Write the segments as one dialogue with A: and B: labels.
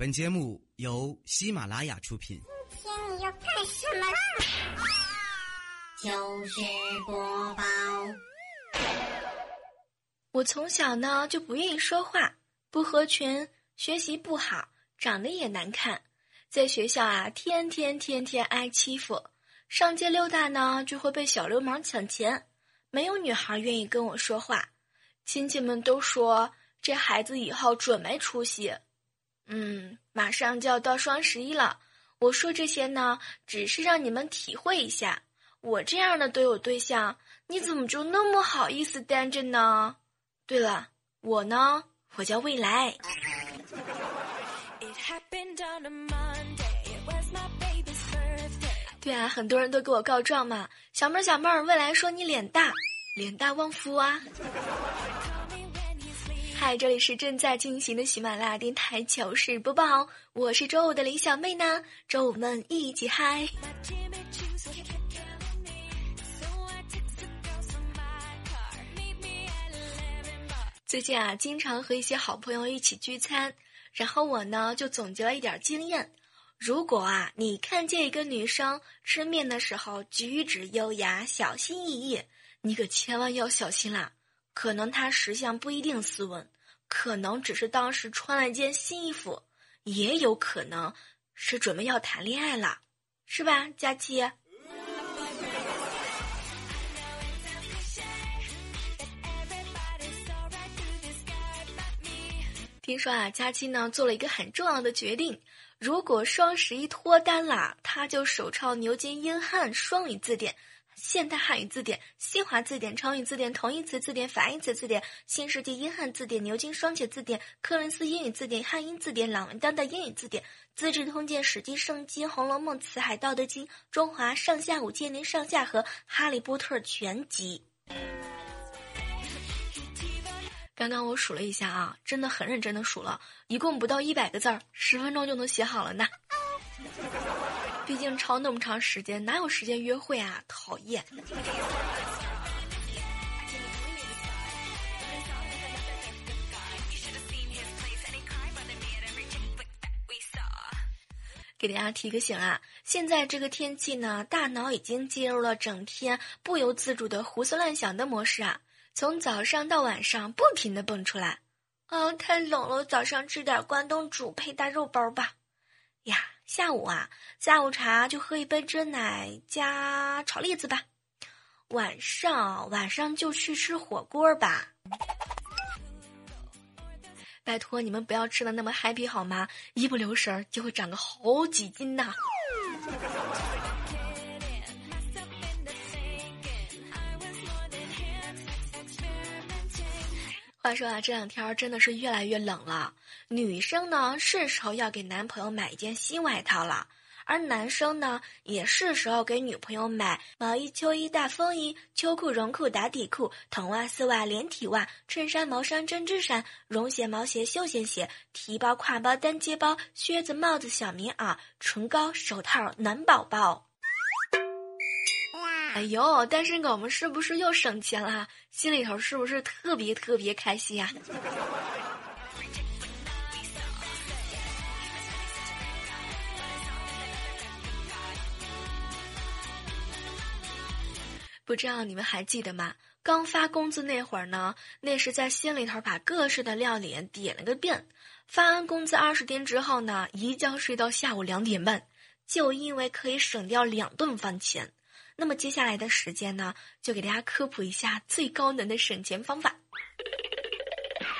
A: 本节目由喜马拉雅出品。
B: 今天你要干什么啦？
C: 就是播报。
D: 我从小呢就不愿意说话，不合群，学习不好，长得也难看，在学校啊天天天天挨欺负，上街溜达呢就会被小流氓抢钱，没有女孩愿意跟我说话，亲戚们都说这孩子以后准没出息。嗯，马上就要到双十一了，我说这些呢，只是让你们体会一下，我这样的都有对象，你怎么就那么好意思单着呢？对了，我呢，我叫未来。对啊，很多人都给我告状嘛，小妹儿小妹儿，未来说你脸大，脸大旺夫啊。嗨，这里是正在进行的喜马拉雅电台糗事播报，我是周五的李小妹呢，周五们一起嗨。最近啊，经常和一些好朋友一起聚餐，然后我呢就总结了一点经验：如果啊你看见一个女生吃面的时候举止优雅、小心翼翼，你可千万要小心啦，可能他识相不一定斯文，可能只是当时穿了一件新衣服，也有可能是准备要谈恋爱了，是吧，佳期？听说啊，佳期呢做了一个很重要的决定，如果双十一脱单了，他就手抄牛津英汉双语字典、现代汉语字典、新华字典、成语字典、同义词字典、反义词字典、新世纪英汉字典、牛津双写字典、柯林斯英语字典、汉英字典、朗文当代英语字典、资治通鉴、史记、圣经、红楼梦、辞海、道德经、中华上下五千年上下和哈利波特全集。刚刚我数了一下啊，真的很认真的数了，一共不到一百个字儿，十分钟就能写好了呢。毕竟抄那么长时间，哪有时间约会啊？讨厌。给大家提个醒啊，现在这个天气呢，大脑已经进入了整天不由自主的胡思乱想的模式啊。从早上到晚上不停的蹦出来，啊，太冷了，早上吃点关东煮配大肉包吧。呀，下午啊，下午茶就喝一杯真奶加炒栗子吧。晚上晚上就去吃火锅吧。拜托你们不要吃的那么 happy 好吗？一不留神就会长个好几斤呐。话说啊，这两天真的是越来越冷了。女生呢，是时候要给男朋友买一件新外套了；而男生呢，也是时候给女朋友买毛衣、秋衣、大风衣、秋裤、绒裤、打底裤、筒袜、丝袜、连体袜、衬衫、毛衫、针织衫、绒鞋、毛鞋、休闲鞋、提包、挎包、单肩包、靴子、帽子、小棉袄、唇膏、手套、暖宝宝。哎呦，单身狗们是不是又省钱了？心里头是不是特别特别开心呀？不知道你们还记得吗？刚发工资那会儿呢，那是在心里头把各式的料理点了个遍。发完工资二十天之后呢，一觉睡到下午两点半，就因为可以省掉两顿饭钱。那么接下来的时间呢，就给大家科普一下最高能的省钱方法。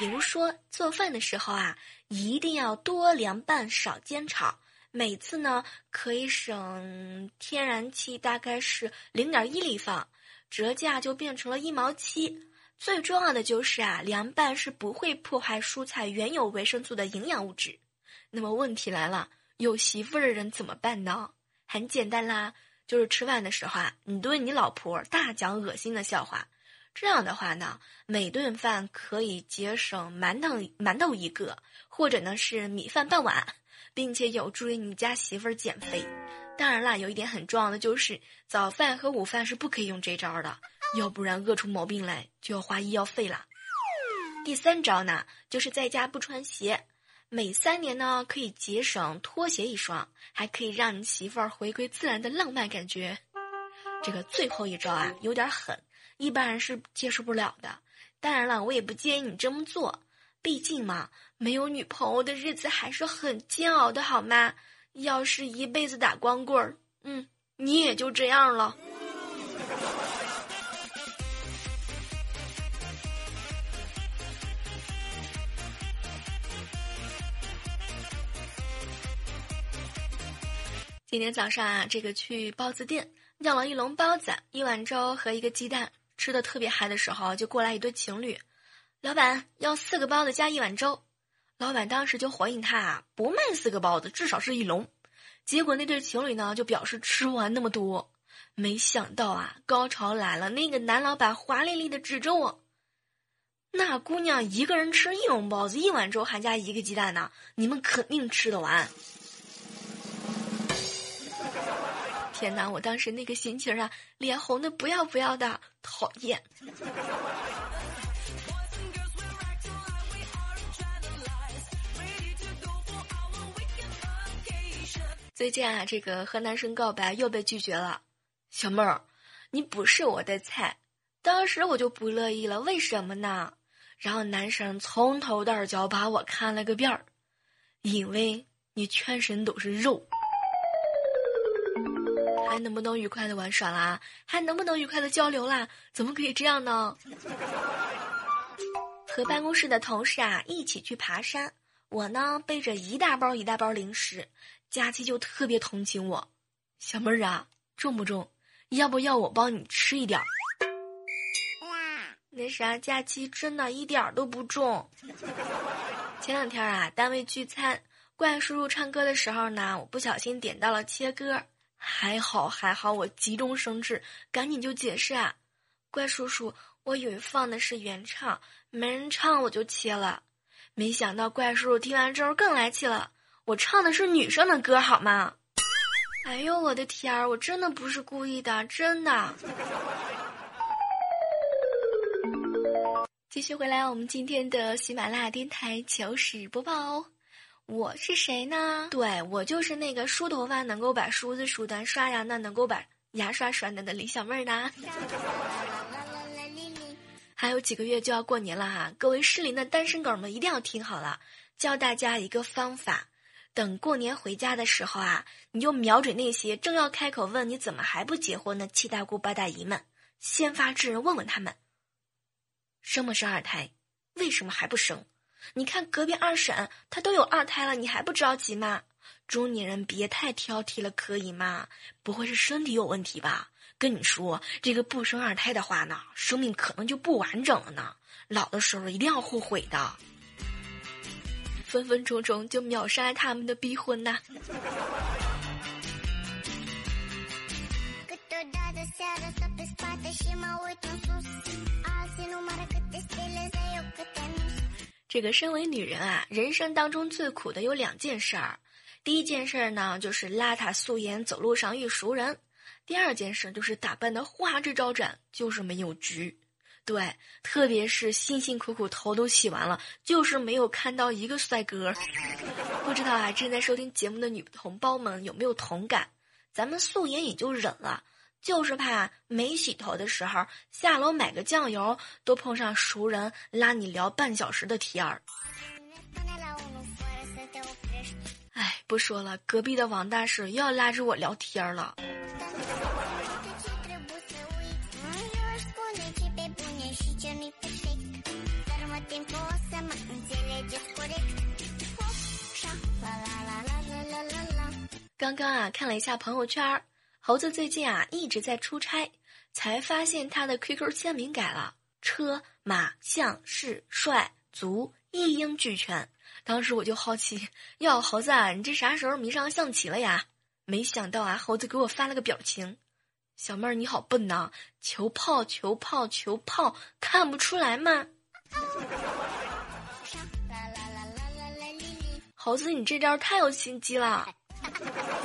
D: 比如说做饭的时候啊，一定要多凉拌少煎炒，每次呢可以省天然气大概是零点一立方，折价就变成了一毛七。最重要的就是啊，凉拌是不会破坏蔬菜原有维生素的营养物质。那么问题来了，有媳妇儿的人怎么办呢？很简单啦。就是吃饭的时候啊，你对你老婆大讲恶心的笑话，这样的话呢，每顿饭可以节省馒头馒头一个，或者呢是米饭半碗，并且有助于你家媳妇儿减肥。当然啦，有一点很重要的就是早饭和午饭是不可以用这招的，要不然饿出毛病来就要花医药费了。第三招呢，就是在家不穿鞋，每三年呢可以节省拖鞋一双，还可以让你媳妇儿回归自然的浪漫感觉。这个最后一招啊有点狠，一般人是接受不了的。当然了，我也不建议你这么做，毕竟嘛，没有女朋友的日子还是很煎熬的，好吗？要是一辈子打光棍儿，嗯，你也就这样了。今天早上啊，这个去包子店要了一笼包子、一碗粥和一个鸡蛋，吃的特别嗨的时候，就过来一对情侣，老板要四个包子加一碗粥，老板当时就回应他啊，不卖四个包子，至少是一笼。结果那对情侣呢就表示吃不完那么多，没想到啊，高潮来了，那个男老板华丽丽的指着我，那姑娘一个人吃一笼包子、一碗粥，还加一个鸡蛋呢，你们肯定吃得完。天哪！我当时那个心情啊，脸红的不要不要的，讨厌。最近啊，这个和男生告白又被拒绝了。小妹儿，你不是我的菜。当时我就不乐意了，为什么呢？然后男生从头到脚把我看了个遍儿，因为你全身都是肉。还能不能愉快的玩耍啦？还能不能愉快的交流啦？怎么可以这样呢？和办公室的同事啊一起去爬山，我呢背着一大包一大包零食，佳期就特别同情我，小妹儿啊，重不重？要不要我帮你吃一点儿？那啥，假期真的一点都不重。前两天啊，单位聚餐，怪叔叔唱歌的时候呢，我不小心点到了切歌。还好还好，我急中生智，赶紧就解释啊，怪叔叔，我以为放的是原唱，没人唱我就切了，没想到怪叔叔听完之后更来气了，我唱的是女生的歌好吗？哎呦我的天儿，我真的不是故意的，真的。继续回来，我们今天的喜马拉雅电台糗事播报哦。我是谁呢？对我就是那个梳头发能够把梳子梳断、刷牙呢能够把牙刷刷断的李小妹儿呢。还有几个月就要过年了哈，各位适龄的单身狗们一定要听好了，教大家一个方法：等过年回家的时候啊，你就瞄准那些正要开口问你怎么还不结婚的七大姑八大姨们，先发制人问问他们：生不生二胎？为什么还不生？你看隔壁二婶，她都有二胎了，你还不着急吗？中年人别太挑剔了，可以吗？不会是身体有问题吧？跟你说，这个不生二胎的话呢，生命可能就不完整了呢。老的时候一定要后悔的。分分钟钟就秒杀他们的逼婚呐！这个身为女人啊，人生当中最苦的有两件事儿。第一件事儿呢，就是邋遢素颜走路上遇熟人；第二件事儿就是打扮的花枝招展，就是没有局。对，特别是辛辛苦苦头都洗完了，就是没有看到一个帅哥。不知道啊，正在收听节目的女同胞们有没有同感？咱们素颜也就忍了。就是怕没洗头的时候下楼买个酱油，都碰上熟人拉你聊半小时的天儿。哎，不说了，隔壁的王大婶又要拉着我聊天了。刚刚啊，看了一下朋友圈儿。猴子最近啊一直在出差，才发现他的 QQ 签名改了，车马象士帅足一应俱全。当时我就好奇，哟，猴子啊，你这啥时候迷上象棋了呀？没想到啊，猴子给我发了个表情，小妹儿你好笨呐，求炮求炮求炮，看不出来吗？猴子，你这招太有心机了。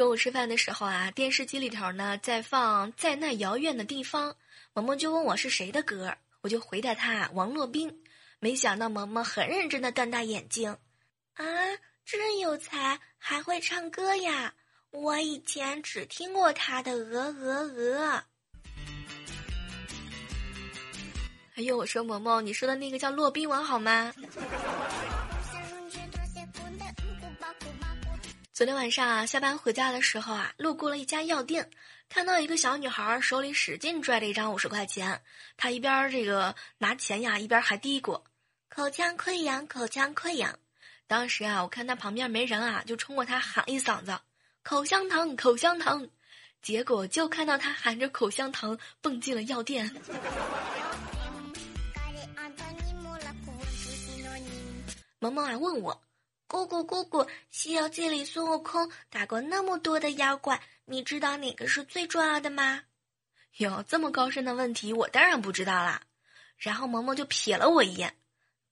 D: 中午吃饭的时候啊，电视机里头呢在放《在那遥远的地方》，萌萌就问我是谁的歌，我就回答他王洛宾。没想到萌萌很认真的瞪大眼睛，啊，真有才，还会唱歌呀！我以前只听过他的《鹅鹅鹅》。哎呦，我说萌萌，你说的那个叫洛宾王好吗？昨天晚上啊，下班回家的时候啊，路过了一家药店，看到一个小女孩手里使劲拽着一张五十块钱，她一边这个拿钱呀，一边还嘀咕：“口腔溃疡，口腔溃疡。”当时啊，我看她旁边没人啊，就冲过她喊一嗓子：“口香糖，口香糖！”结果就看到她含着口香糖蹦进了药店。萌萌啊，问我。姑姑，姑姑，《西游记》里孙悟空打过那么多的妖怪，你知道哪个是最重要的吗？哟，这么高深的问题，我当然不知道啦。然后萌萌就瞥了我一眼，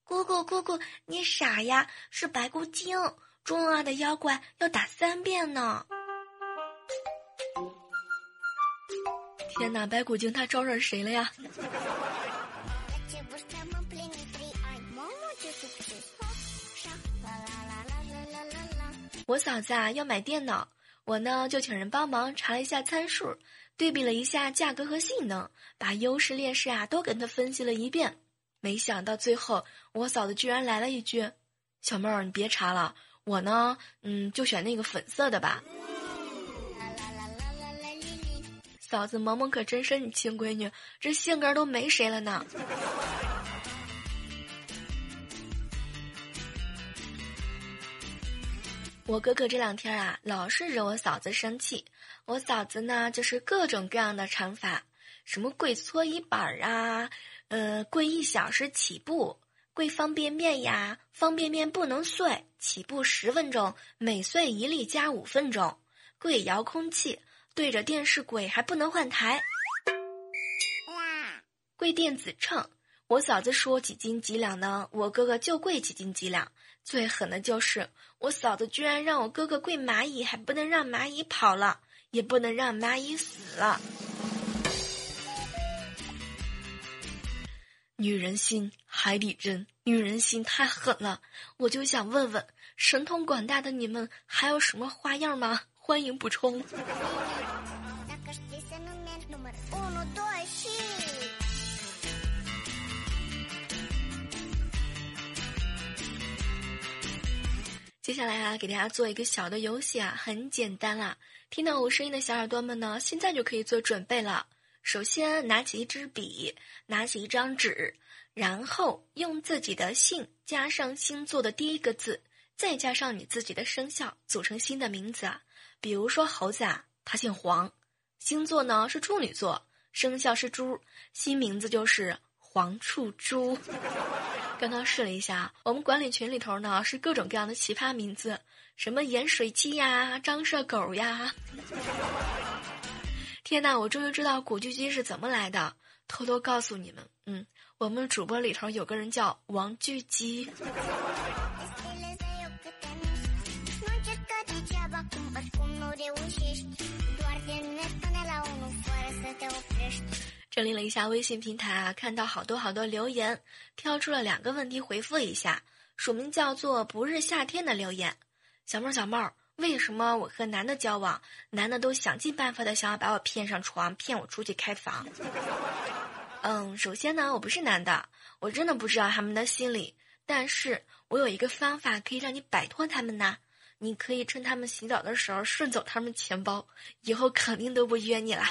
D: 姑姑，姑姑，你傻呀？是白骨精，重要的妖怪要打三遍呢。天哪，白骨精他招惹谁了呀？我嫂子啊要买电脑，我呢就请人帮忙查了一下参数，对比了一下价格和性能，把优势劣势啊都跟她分析了一遍。没想到最后我嫂子居然来了一句：“小妹儿，你别查了，我呢，嗯，就选那个粉色的吧。”嫂子萌萌可真是你亲闺女，这性格都没谁了呢。我哥哥这两天啊，老是惹我嫂子生气。我嫂子呢，就是各种各样的惩罚，什么跪搓衣板啊，呃，跪一小时起步，跪方便面呀，方便面不能碎，起步十分钟，每碎一粒加五分钟，跪遥控器，对着电视跪还不能换台，跪电子秤。我嫂子说几斤几两呢？我哥哥就跪几斤几两。最狠的就是我嫂子居然让我哥哥跪蚂蚁，还不能让蚂蚁跑了，也不能让蚂蚁死了。女人心海底针，女人心太狠了。我就想问问神通广大的你们，还有什么花样吗？欢迎补充。接下来啊，给大家做一个小的游戏啊，很简单啦。听到我声音的小耳朵们呢，现在就可以做准备了。首先拿起一支笔，拿起一张纸，然后用自己的姓加上星座的第一个字，再加上你自己的生肖，组成新的名字啊。比如说猴子啊，他姓黄，星座呢是处女座，生肖是猪，新名字就是黄处猪。刚刚试了一下，我们管理群里头呢是各种各样的奇葩名字，什么盐水鸡呀、张射狗呀。天呐，我终于知道古巨基是怎么来的。偷偷告诉你们，嗯，我们主播里头有个人叫王巨基。整理了一下微信平台啊，看到好多好多留言，挑出了两个问题回复一下。署名叫做“不是夏天”的留言，小妹儿小妹儿，为什么我和男的交往，男的都想尽办法的想要把我骗上床，骗我出去开房？嗯，首先呢，我不是男的，我真的不知道他们的心理，但是我有一个方法可以让你摆脱他们呐，你可以趁他们洗澡的时候顺走他们钱包，以后肯定都不约你了。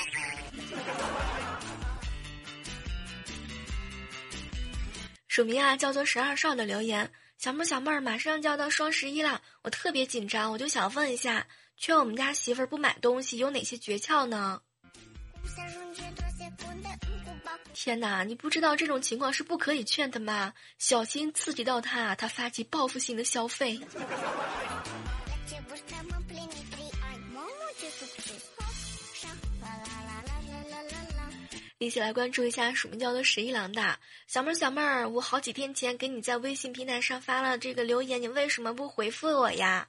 D: 署名啊，叫做十二少的留言，小妹儿小妹儿，马上就要到双十一了，我特别紧张，我就想问一下，劝我们家媳妇儿不买东西有哪些诀窍呢？天哪，你不知道这种情况是不可以劝的吗？小心刺激到他，他发起报复性的消费。一起来关注一下署名叫做十一郎的小妹儿，小妹儿，我好几天前给你在微信平台上发了这个留言，你为什么不回复我呀？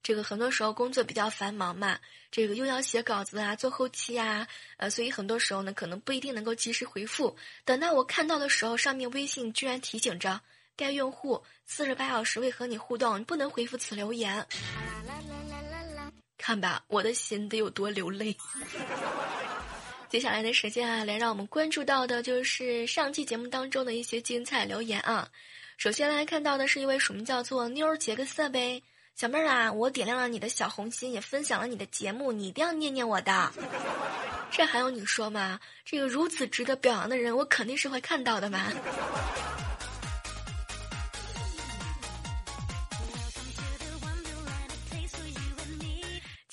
D: 这个很多时候工作比较繁忙嘛，这个又要写稿子啊，做后期呀，呃，所以很多时候呢，可能不一定能够及时回复。等到我看到的时候，上面微信居然提醒着该用户四十八小时未和你互动，不能回复此留言。看吧，我的心得有多流泪。接下来的时间啊，来让我们关注到的就是上期节目当中的一些精彩留言啊。首先来看到的是一位署名叫做妞儿杰克色呗小妹儿啊，我点亮了你的小红心，也分享了你的节目，你一定要念念我的。这还用你说吗？这个如此值得表扬的人，我肯定是会看到的嘛。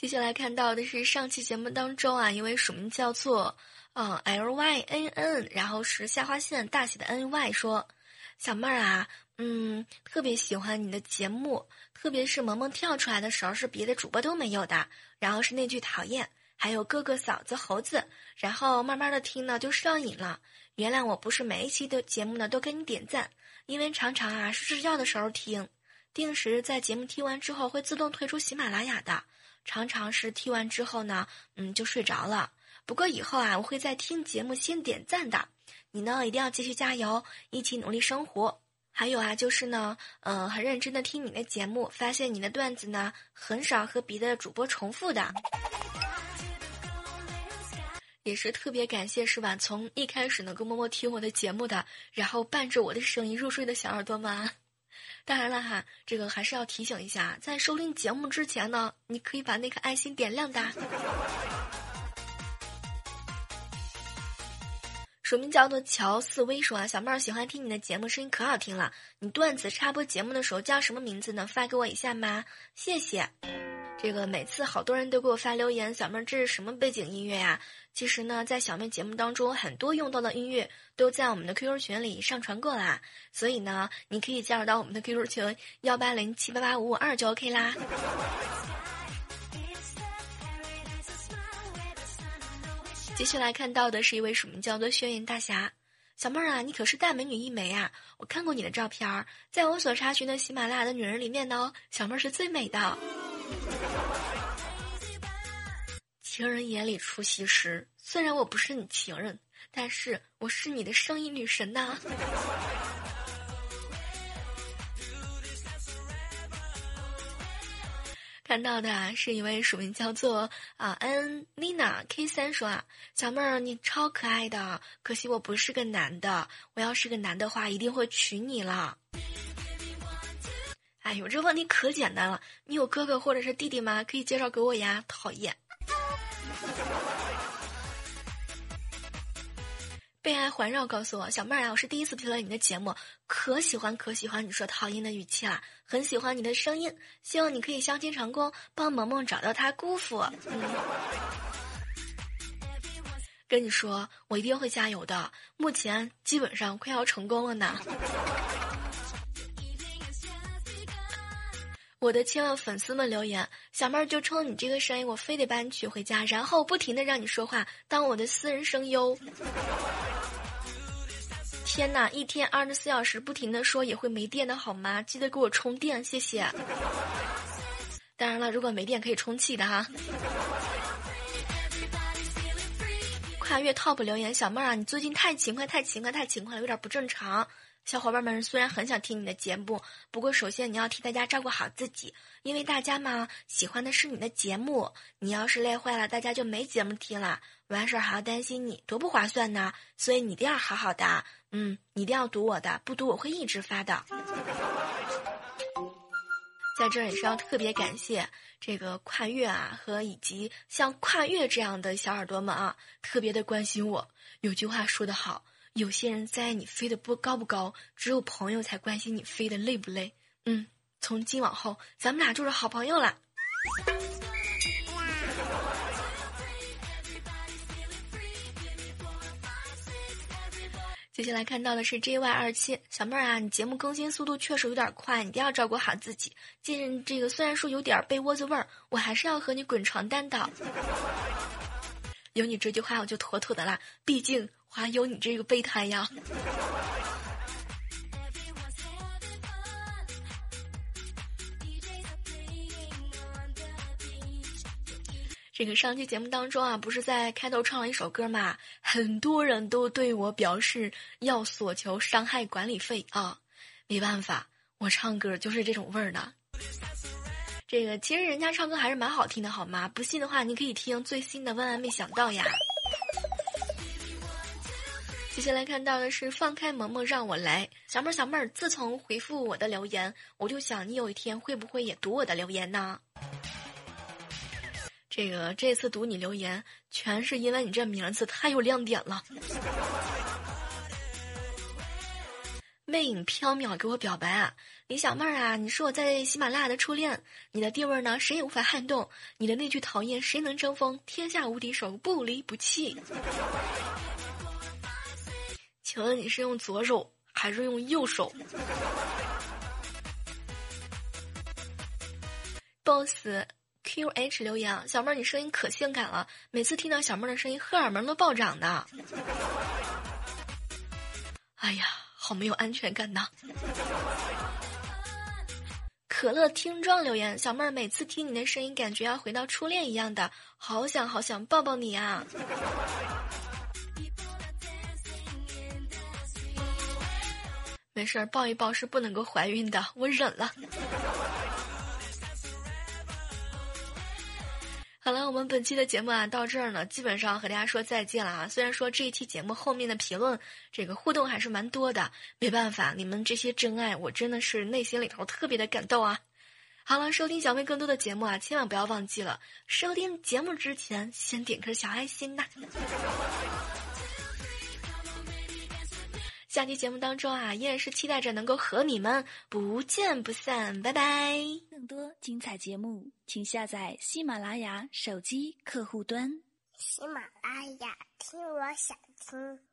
D: 接下来看到的是上期节目当中啊，一位署名叫做嗯 L Y N N，然后是下划线大写的 N Y 说，小妹儿啊，嗯，特别喜欢你的节目，特别是萌萌跳出来的时候是别的主播都没有的，然后是那句讨厌，还有哥哥嫂子猴子，然后慢慢的听呢就上瘾了。原谅我不是每一期的节目呢都给你点赞，因为常常啊是睡觉的时候听，定时在节目听完之后会自动退出喜马拉雅的。常常是听完之后呢，嗯，就睡着了。不过以后啊，我会在听节目先点赞的。你呢，一定要继续加油，一起努力生活。还有啊，就是呢，嗯，很认真的听你的节目，发现你的段子呢，很少和别的主播重复的。也是特别感谢，是吧？从一开始能够默默听我的节目的，然后伴着我的声音入睡的小耳朵们。当然了哈，这个还是要提醒一下，在收听节目之前呢，你可以把那颗爱心点亮的。署名叫做乔四威说啊，小妹儿喜欢听你的节目，声音可好听了。你段子插播节目的时候叫什么名字呢？发给我一下吗？谢谢。这个每次好多人都给我发留言，小妹儿这是什么背景音乐呀？其实呢，在小妹节目当中，很多用到的音乐都在我们的 QQ 群里上传过啦，所以呢，你可以加入到我们的 QQ 群幺八零七八八五五二就 OK 啦。接下来看到的是一位署名叫做轩辕大侠，小妹儿啊，你可是大美女一枚啊！我看过你的照片儿，在我所查询的喜马拉雅的女人里面呢，小妹儿是最美的。情人眼里出西施，虽然我不是你情人，但是我是你的声音女神呐。看到的是一位署名叫做啊 N Nina K 三说啊，小妹儿你超可爱的，可惜我不是个男的，我要是个男的话，一定会娶你了。哎呦，这问题可简单了，你有哥哥或者是弟弟吗？可以介绍给我呀，讨厌。被爱环绕告诉我，小妹儿啊，我是第一次听了你的节目，可喜欢可喜欢你说讨厌的语气了，很喜欢你的声音，希望你可以相亲成功，帮萌萌找到他姑父。嗯，跟你说，我一定会加油的，目前基本上快要成功了呢。我的千万粉丝们留言，小妹儿就冲你这个声音，我非得把你娶回家，然后不停的让你说话，当我的私人声优。天哪，一天二十四小时不停的说也会没电的好吗？记得给我充电，谢谢。当然了，如果没电可以充气的哈。跨越 top 留言，小妹儿啊，你最近太勤快，太勤快，太勤快了，有点不正常。小伙伴们虽然很想听你的节目，不过首先你要替大家照顾好自己，因为大家嘛喜欢的是你的节目。你要是累坏了，大家就没节目听了，完事儿还要担心你，多不划算呢。所以你一定要好好的，嗯，你一定要读我的，不读我会一直发的。在这儿也是要特别感谢这个跨越啊，和以及像跨越这样的小耳朵们啊，特别的关心我。有句话说得好。有些人在意你飞得不高不高，只有朋友才关心你飞得累不累。嗯，从今往后，咱们俩就是好朋友了。接下来看到的是 JY 二七小妹儿啊，你节目更新速度确实有点快，你一定要照顾好自己。近这个虽然说有点被窝子味儿，我还是要和你滚床单的。有你这句话，我就妥妥的啦。毕竟。还有你这个备胎呀！这个上期节目当中啊，不是在开头唱了一首歌嘛？很多人都对我表示要索求伤害管理费啊，没办法，我唱歌就是这种味儿的。这个其实人家唱歌还是蛮好听的，好吗？不信的话，你可以听最新的《万万没想到》呀。接下来看到的是放开萌萌让我来，小妹儿小妹儿，自从回复我的留言，我就想你有一天会不会也读我的留言呢？这个这次读你留言，全是因为你这名字太有亮点了。魅影飘渺给我表白啊，李小妹儿啊，你是我在喜马拉雅的初恋，你的地位呢，谁也无法撼动。你的那句讨厌，谁能争锋？天下无敌手，不离不弃。请问你是用左手还是用右手？boss。Q H 留言，小妹儿，你声音可性感了，每次听到小妹儿的声音，荷尔蒙都暴涨的。哎呀，好没有安全感呐！可乐听状留言，小妹儿，每次听你的声音，感觉要回到初恋一样的，好想好想抱抱你啊！没事儿，抱一抱是不能够怀孕的，我忍了。好了，我们本期的节目啊，到这儿呢，基本上和大家说再见了啊。虽然说这一期节目后面的评论这个互动还是蛮多的，没办法，你们这些真爱，我真的是内心里头特别的感动啊。好了，收听小妹更多的节目啊，千万不要忘记了，收听节目之前先点颗小爱心呐。下期节目当中啊，依然是期待着能够和你们不见不散，拜拜。
E: 更多精彩节目，请下载喜马拉雅手机客户端。
B: 喜马拉雅，听我想听。